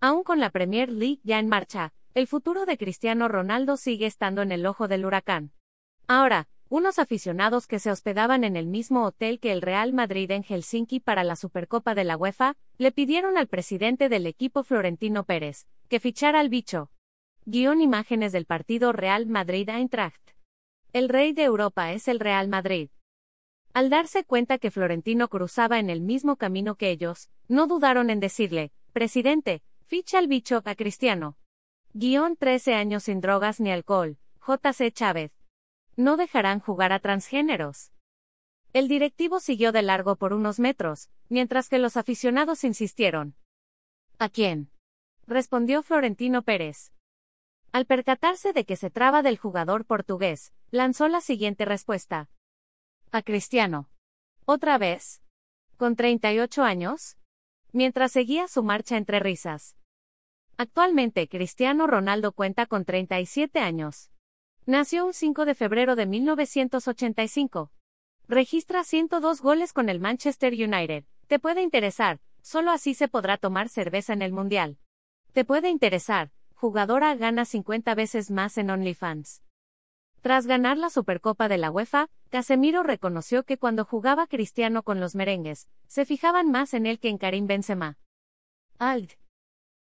Aún con la Premier League ya en marcha, el futuro de Cristiano Ronaldo sigue estando en el ojo del huracán. Ahora, unos aficionados que se hospedaban en el mismo hotel que el Real Madrid en Helsinki para la Supercopa de la UEFA, le pidieron al presidente del equipo Florentino Pérez, que fichara al bicho. Guión imágenes del partido Real Madrid-Eintracht. El rey de Europa es el Real Madrid. Al darse cuenta que Florentino cruzaba en el mismo camino que ellos, no dudaron en decirle, presidente, ficha al bicho a Cristiano. Guión 13 años sin drogas ni alcohol, J.C. Chávez. No dejarán jugar a transgéneros. El directivo siguió de largo por unos metros, mientras que los aficionados insistieron. ¿A quién? respondió Florentino Pérez. Al percatarse de que se traba del jugador portugués, lanzó la siguiente respuesta. A Cristiano. ¿Otra vez? ¿Con 38 años? Mientras seguía su marcha entre risas. Actualmente Cristiano Ronaldo cuenta con 37 años. Nació un 5 de febrero de 1985. Registra 102 goles con el Manchester United. Te puede interesar, solo así se podrá tomar cerveza en el Mundial. Te puede interesar, jugadora gana 50 veces más en OnlyFans. Tras ganar la Supercopa de la UEFA, Casemiro reconoció que cuando jugaba Cristiano con los merengues, se fijaban más en él que en Karim Benzema. Ald.